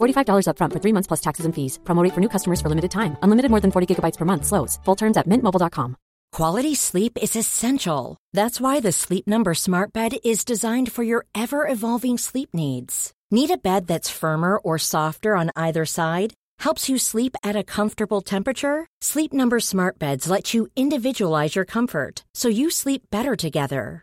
$45 upfront for three months plus taxes and fees. Promo for new customers for limited time. Unlimited more than 40 gigabytes per month. Slows. Full terms at mintmobile.com. Quality sleep is essential. That's why the Sleep Number Smart Bed is designed for your ever evolving sleep needs. Need a bed that's firmer or softer on either side? Helps you sleep at a comfortable temperature? Sleep Number Smart Beds let you individualize your comfort so you sleep better together.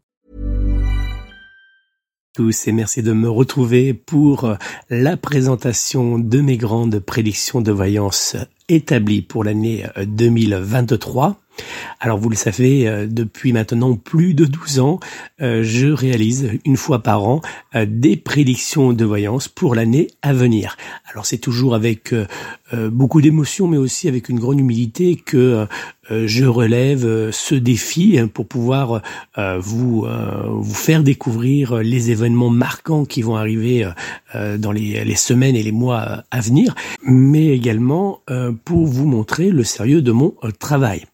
tous et merci de me retrouver pour la présentation de mes grandes prédictions de voyance établies pour l'année 2023. Alors vous le savez, euh, depuis maintenant plus de 12 ans, euh, je réalise une fois par an euh, des prédictions de voyance pour l'année à venir. Alors c'est toujours avec beaucoup d'émotion, mais aussi avec une grande humilité que je relève ce défi hein, pour pouvoir vous vous faire découvrir les événements marquants qui vont arriver dans les, les, semaines et les mois à venir, mais également pour vous montrer le sérieux de mon travail.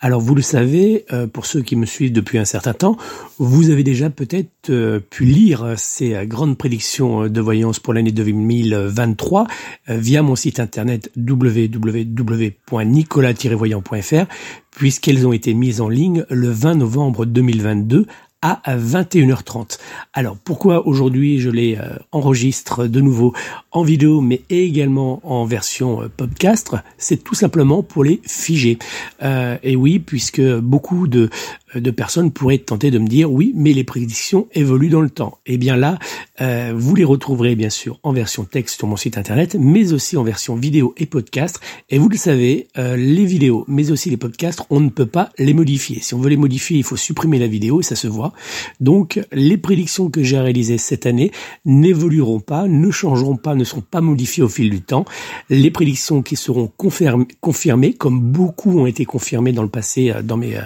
Alors vous le savez, euh, pour ceux qui me suivent depuis un certain temps, vous avez déjà peut-être euh, pu lire ces euh, grandes prédictions de voyance pour l'année 2023 via mon site internet www.nicolas-voyant.fr puisqu'elles ont été mises en ligne le 20 novembre 2022 à 21h30. Alors pourquoi aujourd'hui je les euh, enregistre de nouveau en vidéo mais également en version euh, podcast? C'est tout simplement pour les figer. Euh, et oui, puisque beaucoup de de personnes pourraient tenter de me dire oui, mais les prédictions évoluent dans le temps. Eh bien là, euh, vous les retrouverez bien sûr en version texte sur mon site internet, mais aussi en version vidéo et podcast. Et vous le savez, euh, les vidéos, mais aussi les podcasts, on ne peut pas les modifier. Si on veut les modifier, il faut supprimer la vidéo et ça se voit. Donc les prédictions que j'ai réalisées cette année n'évolueront pas, ne changeront pas, ne seront pas modifiées au fil du temps. Les prédictions qui seront confirmées, comme beaucoup ont été confirmées dans le passé euh, dans mes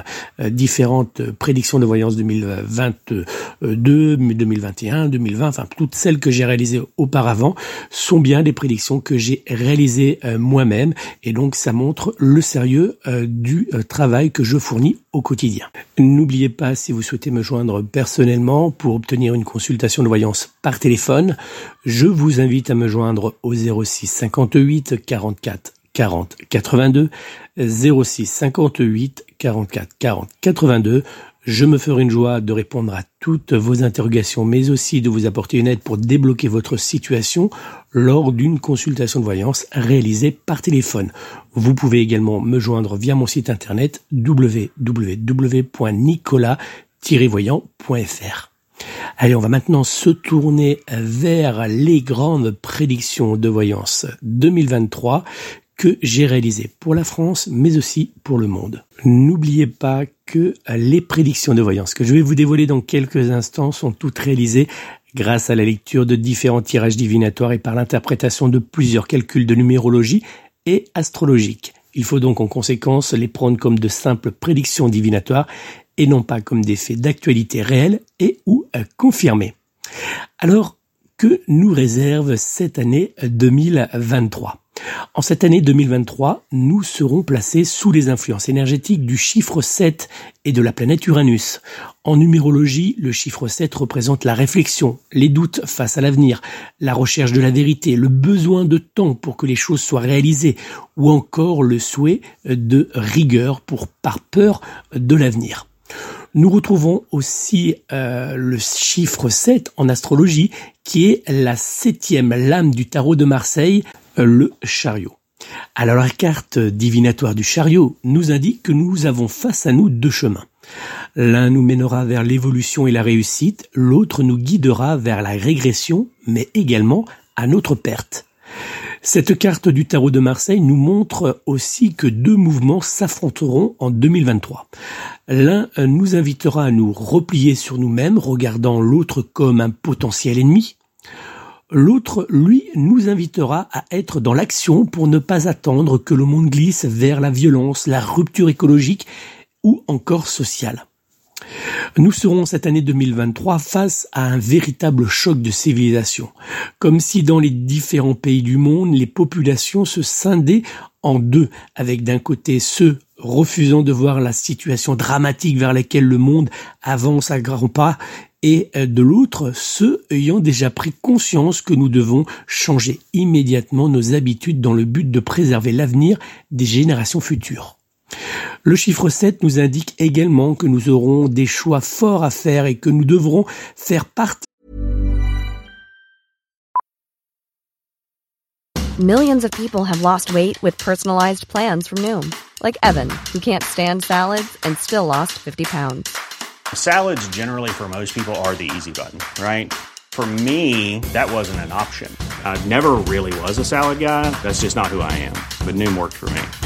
différents prédictions de voyance 2022, 2021, 2020, enfin toutes celles que j'ai réalisées auparavant sont bien des prédictions que j'ai réalisées euh, moi-même et donc ça montre le sérieux euh, du euh, travail que je fournis au quotidien. N'oubliez pas si vous souhaitez me joindre personnellement pour obtenir une consultation de voyance par téléphone, je vous invite à me joindre au 06 58 44 40 82 06 58 44 40 82. Je me ferai une joie de répondre à toutes vos interrogations, mais aussi de vous apporter une aide pour débloquer votre situation lors d'une consultation de voyance réalisée par téléphone. Vous pouvez également me joindre via mon site internet www.nicolas-voyant.fr. Allez, on va maintenant se tourner vers les grandes prédictions de voyance 2023 que j'ai réalisé pour la France, mais aussi pour le monde. N'oubliez pas que les prédictions de voyance que je vais vous dévoiler dans quelques instants sont toutes réalisées grâce à la lecture de différents tirages divinatoires et par l'interprétation de plusieurs calculs de numérologie et astrologique. Il faut donc en conséquence les prendre comme de simples prédictions divinatoires et non pas comme des faits d'actualité réelle et ou confirmés. Alors, que nous réserve cette année 2023 En cette année 2023, nous serons placés sous les influences énergétiques du chiffre 7 et de la planète Uranus. En numérologie, le chiffre 7 représente la réflexion, les doutes face à l'avenir, la recherche de la vérité, le besoin de temps pour que les choses soient réalisées, ou encore le souhait de rigueur pour par peur de l'avenir. Nous retrouvons aussi euh, le chiffre 7 en astrologie, qui est la septième lame du tarot de Marseille, le chariot. Alors la carte divinatoire du chariot nous indique que nous avons face à nous deux chemins. L'un nous mènera vers l'évolution et la réussite, l'autre nous guidera vers la régression, mais également à notre perte. Cette carte du tarot de Marseille nous montre aussi que deux mouvements s'affronteront en 2023. L'un nous invitera à nous replier sur nous-mêmes, regardant l'autre comme un potentiel ennemi, L'autre, lui, nous invitera à être dans l'action pour ne pas attendre que le monde glisse vers la violence, la rupture écologique ou encore sociale. Nous serons cette année 2023 face à un véritable choc de civilisation, comme si dans les différents pays du monde, les populations se scindaient en deux, avec d'un côté ceux refusant de voir la situation dramatique vers laquelle le monde avance à grands pas et euh, de l'autre ceux ayant déjà pris conscience que nous devons changer immédiatement nos habitudes dans le but de préserver l'avenir des générations futures. Le chiffre 7 nous indique également que nous aurons des choix forts à faire et que nous devrons faire partie Millions of people have lost weight with personalized plans from Noom, like Evan, who can't stand salads and still lost 50 pounds. Salads, generally, for most people, are the easy button, right? For me, that wasn't an option. I never really was a salad guy. That's just not who I am. But Noom worked for me.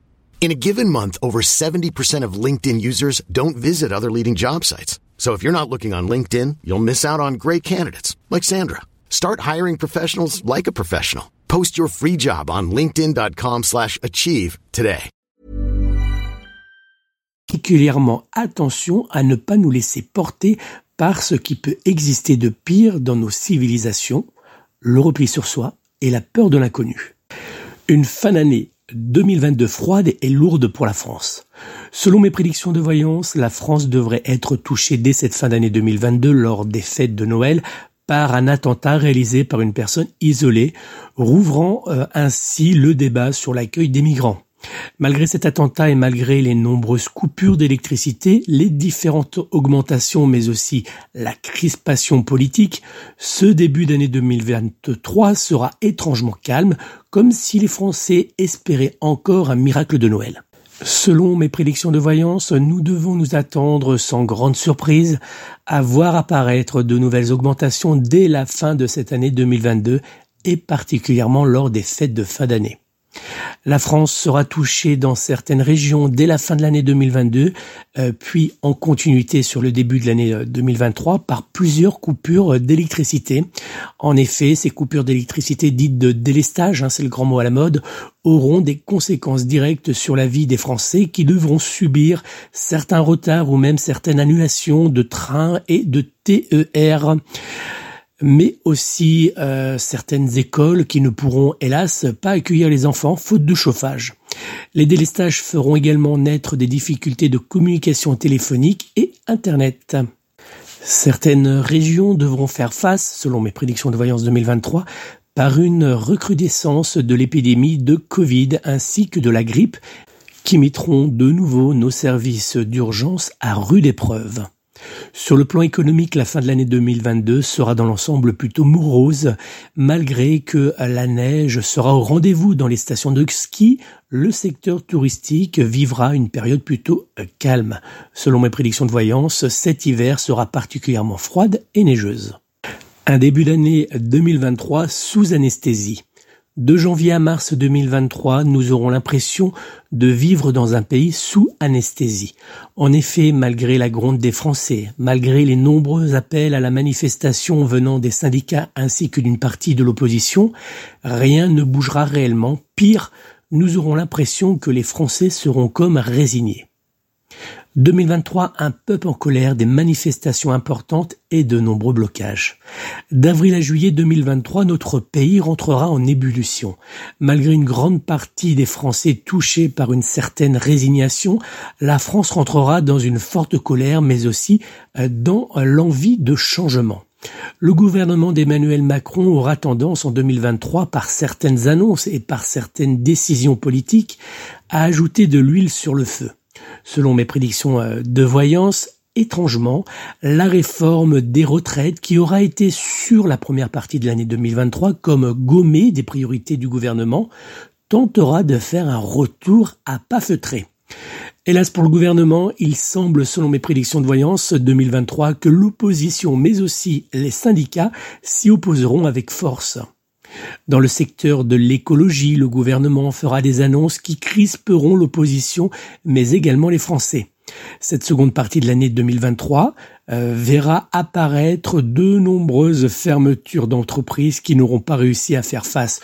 In a given month, over 70% of LinkedIn users don't visit other leading job sites. So if you're not looking on LinkedIn, you'll miss out on great candidates like Sandra. Start hiring professionals like a professional. Post your free job on linkedin.com/achieve today. particulièrement attention à ne pas nous laisser porter par ce qui peut exister de pire dans nos civilisations, le repli sur soi et la peur de l'inconnu. Une fin d'année 2022 froide et lourde pour la France. Selon mes prédictions de voyance, la France devrait être touchée dès cette fin d'année 2022 lors des fêtes de Noël par un attentat réalisé par une personne isolée, rouvrant euh, ainsi le débat sur l'accueil des migrants. Malgré cet attentat et malgré les nombreuses coupures d'électricité, les différentes augmentations mais aussi la crispation politique, ce début d'année 2023 sera étrangement calme, comme si les Français espéraient encore un miracle de Noël. Selon mes prédictions de voyance, nous devons nous attendre sans grande surprise à voir apparaître de nouvelles augmentations dès la fin de cette année 2022 et particulièrement lors des fêtes de fin d'année. La France sera touchée dans certaines régions dès la fin de l'année 2022, euh, puis en continuité sur le début de l'année 2023 euh, par plusieurs coupures d'électricité. En effet, ces coupures d'électricité dites de délestage, hein, c'est le grand mot à la mode, auront des conséquences directes sur la vie des Français qui devront subir certains retards ou même certaines annulations de trains et de TER mais aussi euh, certaines écoles qui ne pourront hélas pas accueillir les enfants faute de chauffage. Les délestages feront également naître des difficultés de communication téléphonique et Internet. Certaines régions devront faire face, selon mes prédictions de voyance 2023, par une recrudescence de l'épidémie de Covid ainsi que de la grippe qui mettront de nouveau nos services d'urgence à rude épreuve. Sur le plan économique, la fin de l'année 2022 sera dans l'ensemble plutôt morose, malgré que la neige sera au rendez-vous dans les stations de ski, le secteur touristique vivra une période plutôt calme. Selon mes prédictions de voyance, cet hiver sera particulièrement froide et neigeuse. Un début d'année 2023 sous anesthésie. De janvier à mars 2023, nous aurons l'impression de vivre dans un pays sous anesthésie. En effet, malgré la gronde des Français, malgré les nombreux appels à la manifestation venant des syndicats ainsi que d'une partie de l'opposition, rien ne bougera réellement. Pire, nous aurons l'impression que les Français seront comme résignés. 2023, un peuple en colère, des manifestations importantes et de nombreux blocages. D'avril à juillet 2023, notre pays rentrera en ébullition. Malgré une grande partie des Français touchés par une certaine résignation, la France rentrera dans une forte colère, mais aussi euh, dans l'envie de changement. Le gouvernement d'Emmanuel Macron aura tendance en 2023, par certaines annonces et par certaines décisions politiques, à ajouter de l'huile sur le feu. Selon mes prédictions euh, de voyance, étrangement, la réforme des retraites qui aura été sur la première partie de l'année 2023 comme gommée des priorités du gouvernement tentera de faire un retour à pas feutré. Hélas pour le gouvernement, il semble, selon mes prédictions de voyance 2023, que l'opposition, mais aussi les syndicats, s'y opposeront avec force. Dans le secteur de l'écologie, le gouvernement fera des annonces qui crisperont l'opposition, mais également les Français. Cette seconde partie de l'année 2023 euh, verra apparaître de nombreuses fermetures d'entreprises qui n'auront pas réussi à faire face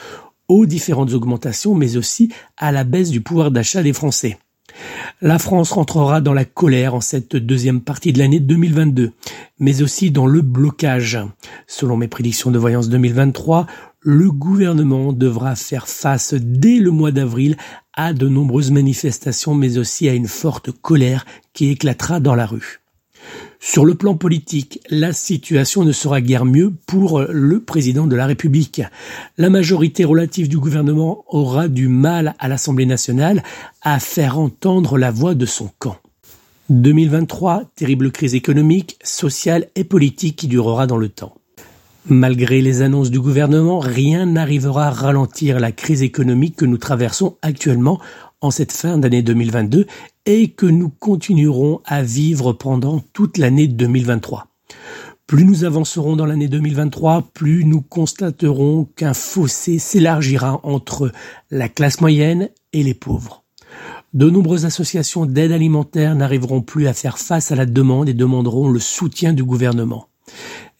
aux différentes augmentations, mais aussi à la baisse du pouvoir d'achat des Français. La France rentrera dans la colère en cette deuxième partie de l'année 2022, mais aussi dans le blocage. Selon mes prédictions de voyance 2023, le gouvernement devra faire face dès le mois d'avril à de nombreuses manifestations, mais aussi à une forte colère qui éclatera dans la rue. Sur le plan politique, la situation ne sera guère mieux pour le président de la République. La majorité relative du gouvernement aura du mal à l'Assemblée nationale à faire entendre la voix de son camp. 2023, terrible crise économique, sociale et politique qui durera dans le temps. Malgré les annonces du gouvernement, rien n'arrivera à ralentir la crise économique que nous traversons actuellement en cette fin d'année 2022 et que nous continuerons à vivre pendant toute l'année 2023. Plus nous avancerons dans l'année 2023, plus nous constaterons qu'un fossé s'élargira entre la classe moyenne et les pauvres. De nombreuses associations d'aide alimentaire n'arriveront plus à faire face à la demande et demanderont le soutien du gouvernement.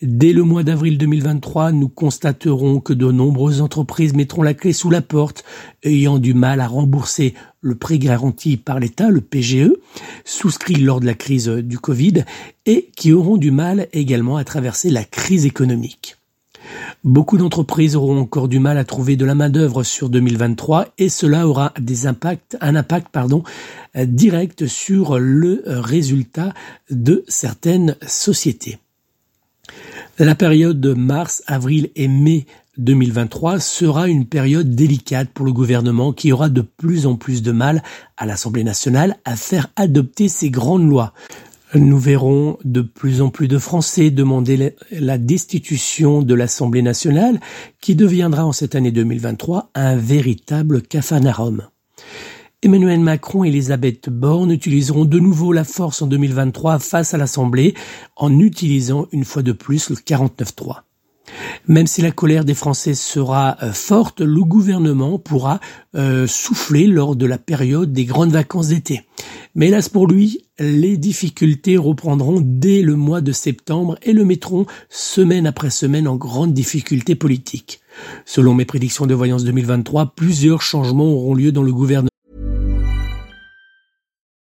Dès le mois d'avril 2023, nous constaterons que de nombreuses entreprises mettront la clé sous la porte, ayant du mal à rembourser le prêt garanti par l'État, le PGE, souscrit lors de la crise du Covid, et qui auront du mal également à traverser la crise économique. Beaucoup d'entreprises auront encore du mal à trouver de la main-d'œuvre sur 2023 et cela aura des impacts, un impact pardon, direct sur le résultat de certaines sociétés. La période de mars, avril et mai 2023 sera une période délicate pour le gouvernement qui aura de plus en plus de mal à l'Assemblée nationale à faire adopter ces grandes lois. Nous verrons de plus en plus de Français demander la destitution de l'Assemblée nationale qui deviendra en cette année 2023 un véritable capharnaüm. Emmanuel Macron et Elisabeth Borne utiliseront de nouveau la force en 2023 face à l'Assemblée en utilisant une fois de plus le 49-3. Même si la colère des Français sera euh, forte, le gouvernement pourra euh, souffler lors de la période des grandes vacances d'été. Mais hélas pour lui, les difficultés reprendront dès le mois de septembre et le mettront semaine après semaine en grande difficulté politique. Selon mes prédictions de voyance 2023, plusieurs changements auront lieu dans le gouvernement.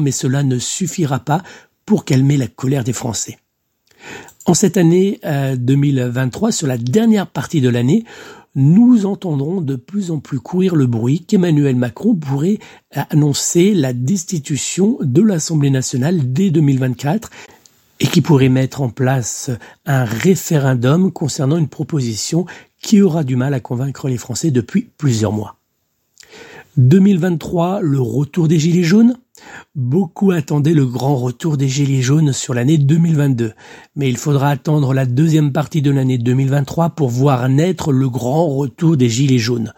Mais cela ne suffira pas pour calmer la colère des Français. En cette année euh, 2023, sur la dernière partie de l'année, nous entendrons de plus en plus courir le bruit qu'Emmanuel Macron pourrait annoncer la destitution de l'Assemblée nationale dès 2024 et qui pourrait mettre en place un référendum concernant une proposition qui aura du mal à convaincre les Français depuis plusieurs mois. 2023, le retour des Gilets jaunes Beaucoup attendaient le grand retour des Gilets jaunes sur l'année 2022, mais il faudra attendre la deuxième partie de l'année 2023 pour voir naître le grand retour des Gilets jaunes.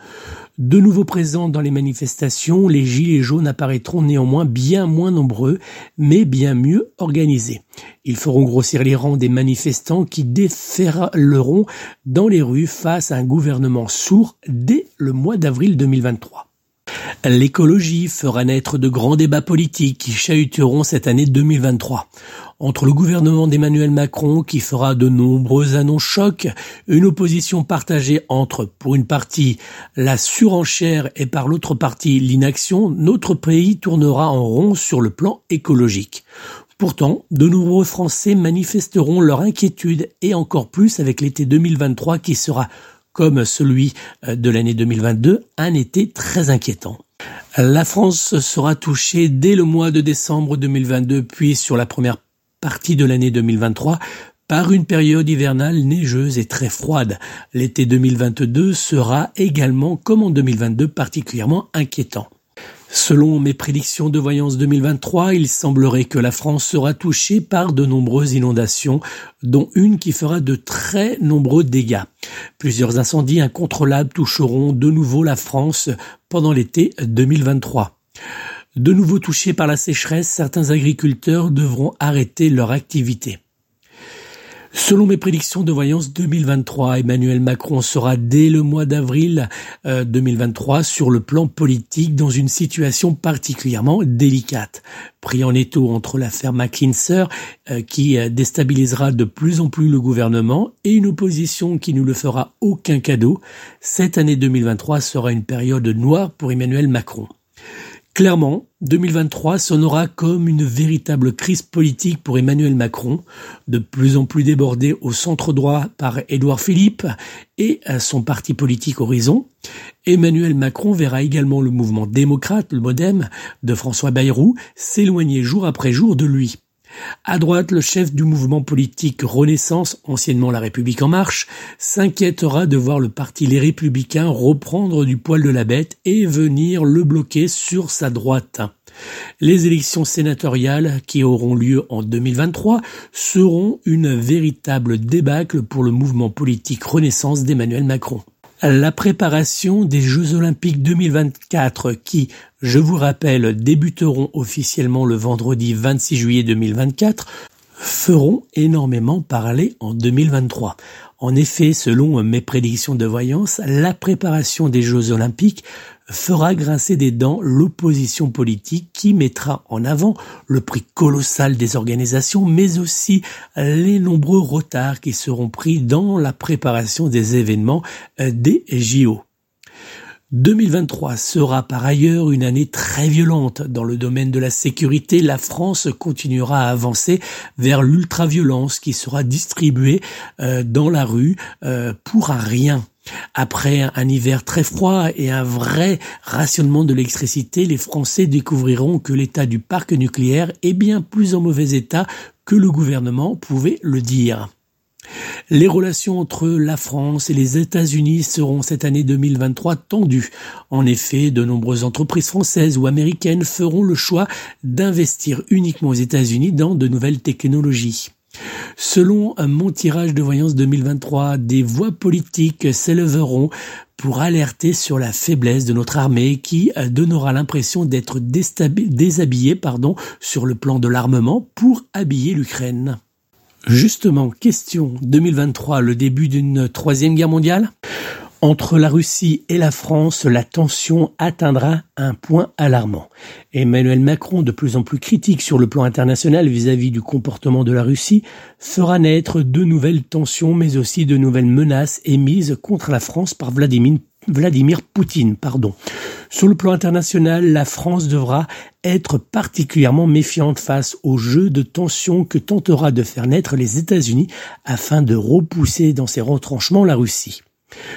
De nouveau présents dans les manifestations, les Gilets jaunes apparaîtront néanmoins bien moins nombreux, mais bien mieux organisés. Ils feront grossir les rangs des manifestants qui déferleront dans les rues face à un gouvernement sourd dès le mois d'avril 2023. L'écologie fera naître de grands débats politiques qui chahuteront cette année 2023. Entre le gouvernement d'Emmanuel Macron qui fera de nombreuses annonces chocs, une opposition partagée entre, pour une partie, la surenchère et par l'autre partie l'inaction, notre pays tournera en rond sur le plan écologique. Pourtant, de nombreux Français manifesteront leur inquiétude et encore plus avec l'été 2023 qui sera comme celui euh, de l'année 2022, un été très inquiétant. La France sera touchée dès le mois de décembre 2022, puis sur la première partie de l'année 2023 par une période hivernale neigeuse et très froide. L'été 2022 sera également, comme en 2022, particulièrement inquiétant. Selon mes prédictions de voyance 2023, il semblerait que la France sera touchée par de nombreuses inondations, dont une qui fera de très nombreux dégâts. Plusieurs incendies incontrôlables toucheront de nouveau la France pendant l'été 2023. De nouveau touchés par la sécheresse, certains agriculteurs devront arrêter leur activité. Selon mes prédictions de voyance 2023, Emmanuel Macron sera dès le mois d'avril 2023 euh, sur le plan politique dans une situation particulièrement délicate. Pris en étau entre l'affaire McKinsey euh, qui euh, déstabilisera de plus en plus le gouvernement et une opposition qui ne le fera aucun cadeau, cette année 2023 sera une période noire pour Emmanuel Macron. Clairement, 2023 sonnera comme une véritable crise politique pour Emmanuel Macron, de plus en plus débordé au centre droit par Édouard Philippe et son parti politique Horizon. Emmanuel Macron verra également le mouvement démocrate, le MoDem, de François Bayrou, s'éloigner jour après jour de lui. À droite, le chef du mouvement politique Renaissance, anciennement La République en marche, s'inquiétera de voir le parti Les Républicains reprendre du poil de la bête et venir le bloquer sur sa droite. Les élections sénatoriales qui auront lieu en 2023 seront une véritable débâcle pour le mouvement politique Renaissance d'Emmanuel Macron la préparation des Jeux Olympiques 2024 qui, je vous rappelle, débuteront officiellement le vendredi 26 juillet 2024, feront énormément parler en 2023. En effet, selon mes prédictions de voyance, la préparation des Jeux Olympiques fera grincer des dents l'opposition politique qui mettra en avant le prix colossal des organisations, mais aussi les nombreux retards qui seront pris dans la préparation des événements euh, des JO. 2023 sera par ailleurs une année très violente. Dans le domaine de la sécurité, la France continuera à avancer vers l'ultraviolence qui sera distribuée euh, dans la rue euh, pour un rien. Après un hiver très froid et un vrai rationnement de l'électricité, les Français découvriront que l'état du parc nucléaire est bien plus en mauvais état que le gouvernement pouvait le dire. Les relations entre la France et les États-Unis seront cette année 2023 tendues. En effet, de nombreuses entreprises françaises ou américaines feront le choix d'investir uniquement aux États-Unis dans de nouvelles technologies. Selon mon tirage de voyance 2023, des voix politiques s'élèveront pour alerter sur la faiblesse de notre armée qui donnera l'impression d'être déshabillée sur le plan de l'armement pour habiller l'Ukraine. Justement, question 2023, le début d'une troisième guerre mondiale? Entre la Russie et la France, la tension atteindra un point alarmant. Emmanuel Macron, de plus en plus critique sur le plan international vis-à-vis du comportement de la Russie, fera naître de nouvelles tensions, mais aussi de nouvelles menaces émises contre la France par Vladimir, Poutine. Sur le plan international, la France devra être particulièrement méfiante face au jeu de tension que tentera de faire naître les États-Unis afin de repousser dans ses retranchements la Russie.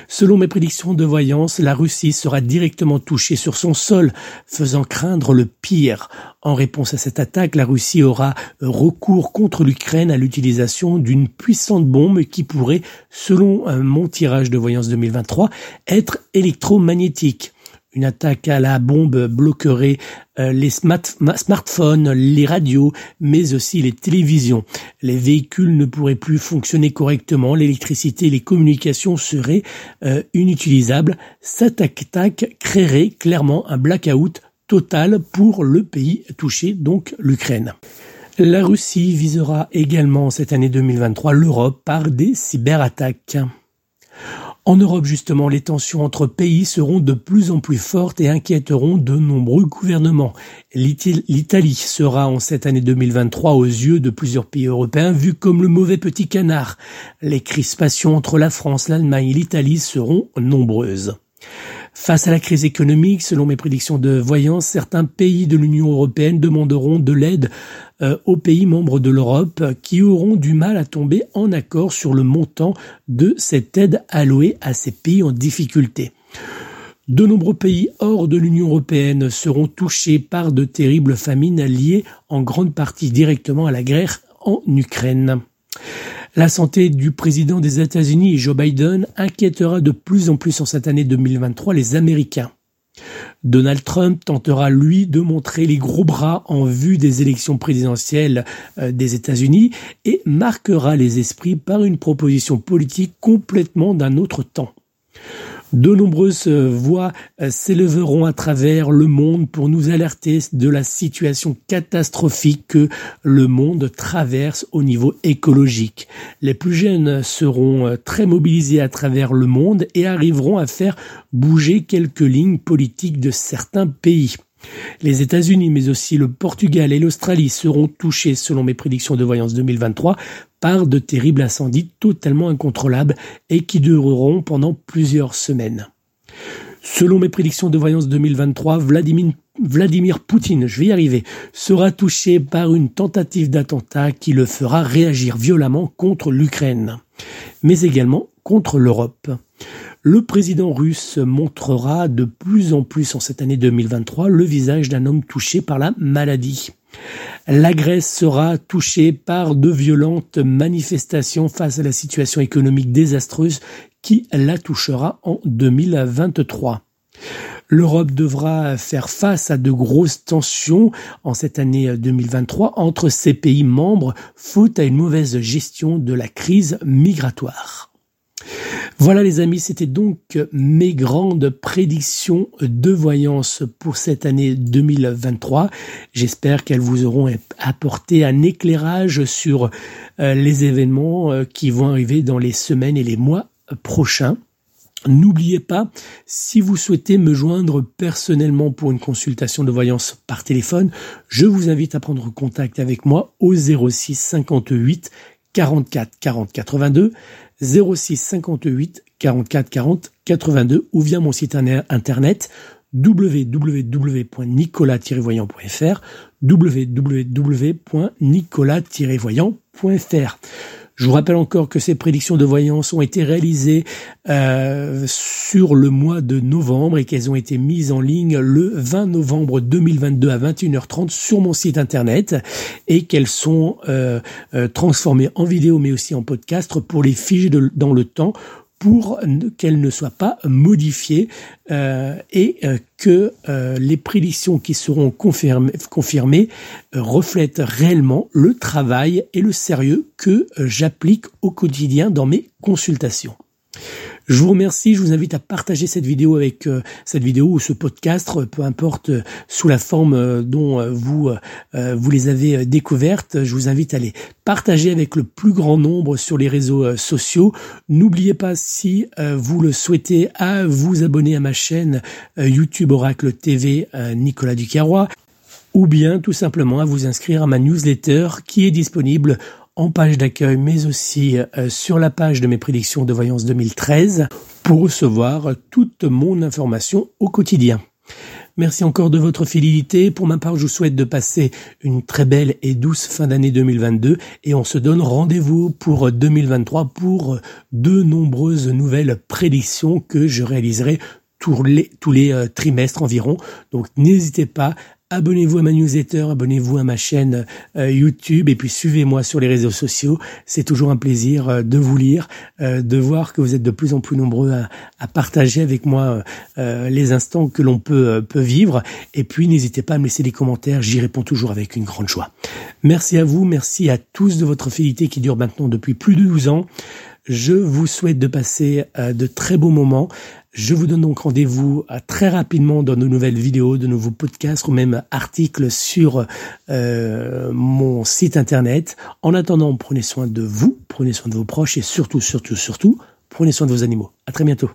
Selon mes prédictions de voyance, la Russie sera directement touchée sur son sol, faisant craindre le pire. En réponse à cette attaque, la Russie aura recours contre l'Ukraine à l'utilisation d'une puissante bombe qui pourrait, selon mon tirage de voyance 2023, être électromagnétique. Une attaque à la bombe bloquerait euh, les smartphones, les radios, mais aussi les télévisions. Les véhicules ne pourraient plus fonctionner correctement, l'électricité et les communications seraient euh, inutilisables. Cette attaque créerait clairement un blackout total pour le pays touché, donc l'Ukraine. La Russie visera également cette année 2023 l'Europe par des cyberattaques. En Europe, justement, les tensions entre pays seront de plus en plus fortes et inquiéteront de nombreux gouvernements. L'Italie sera en cette année 2023 aux yeux de plusieurs pays européens vu comme le mauvais petit canard. Les crispations entre la France, l'Allemagne et l'Italie seront nombreuses. Face à la crise économique, selon mes prédictions de voyance, certains pays de l'Union européenne demanderont de l'aide aux pays membres de l'Europe qui auront du mal à tomber en accord sur le montant de cette aide allouée à ces pays en difficulté. De nombreux pays hors de l'Union européenne seront touchés par de terribles famines liées en grande partie directement à la guerre en Ukraine. La santé du président des États-Unis, Joe Biden, inquiétera de plus en plus en cette année 2023 les Américains. Donald Trump tentera, lui, de montrer les gros bras en vue des élections présidentielles euh, des États-Unis et marquera les esprits par une proposition politique complètement d'un autre temps. De nombreuses voix euh, s'élèveront à travers le monde pour nous alerter de la situation catastrophique que le monde traverse au niveau écologique. Les plus jeunes seront euh, très mobilisés à travers le monde et arriveront à faire bouger quelques lignes politiques de certains pays. Les États-Unis, mais aussi le Portugal et l'Australie seront touchés, selon mes prédictions de voyance 2023, par de terribles incendies totalement incontrôlables et qui dureront pendant plusieurs semaines. Selon mes prédictions de voyance 2023, Vladimir, Poutine, je vais y arriver, sera touché par une tentative d'attentat qui le fera réagir violemment contre l'Ukraine, mais également contre l'Europe. Le président russe montrera de plus en plus en cette année 2023 le visage d'un homme touché par la maladie. La Grèce sera touchée par de violentes manifestations face à la situation économique désastreuse qui la touchera en 2023. L'Europe devra faire face à de grosses tensions en cette année 2023 entre ses pays membres faute à une mauvaise gestion de la crise migratoire. Voilà les amis, c'était donc mes grandes prédictions de voyance pour cette année 2023. J'espère qu'elles vous auront apporté un éclairage sur euh, les événements euh, qui vont arriver dans les semaines et les mois prochains. N'oubliez pas, si vous souhaitez me joindre personnellement pour une consultation de voyance par téléphone, je vous invite à prendre contact avec moi au 06 58 44 40 82 06 58 44 40 82 ou via mon site internet www.nicolas-voyant.fr www.nicolas-voyant.fr Je vous rappelle encore que ces prédictions de voyance ont été réalisées euh, sur le mois de novembre et qu'elles ont été mises en ligne le 20 novembre 2022 à 21h30 sur mon site internet et qu'elles sont euh, euh, transformées en vidéo mais aussi en podcast pour les figer dans le temps pour qu'elles ne soient pas modifiées euh, et euh, que euh, les prédictions qui seront confirmées reflètent réellement le travail et le sérieux que j'applique au quotidien dans mes consultations. Je vous remercie, je vous invite à partager cette vidéo avec euh, cette vidéo ou ce podcast, euh, peu importe euh, sous la forme dont vous vous les avez découvertes. Je vous invite à les partager avec le plus grand nombre sur les réseaux sociaux. N'oubliez pas si vous le souhaitez à vous abonner à ma chaîne YouTube Oracle TV Nicolas Ducarrois ou bien tout simplement à vous inscrire à ma newsletter qui est disponible en page d'accueil, mais aussi euh, sur la page de mes prédictions de voyance 2013 pour recevoir toute mon information au quotidien. Merci encore de votre fidélité. Pour ma part, je vous souhaite de passer une très belle et douce fin d'année 2022 et on se donne rendez-vous pour 2023 pour de nombreuses nouvelles prédictions que je réaliserai tous les, tous les euh, trimestres environ. Donc n'hésitez pas Abonnez-vous à ma newsletter, abonnez-vous à ma chaîne euh, YouTube et puis suivez-moi sur les réseaux sociaux. C'est toujours un plaisir euh, de vous lire, euh, de voir que vous êtes de plus en plus nombreux à, partager avec moi les instants que l'on peut, peut vivre. Et puis n'hésitez pas à me laisser des commentaires, j'y réponds toujours avec une grande joie. Merci à vous, merci à tous de votre fidélité qui dure maintenant depuis plus de 12 ans. Je vous souhaite de passer de très beaux moments. Je vous donne donc rendez-vous euh, très rapidement dans de nouvelles vidéos, de nouveaux podcasts ou même articles sur euh, mon site internet. En attendant, prenez soin de vous, prenez soin de vos proches et surtout, surtout, surtout, prenez soin de vos animaux. À très bientôt.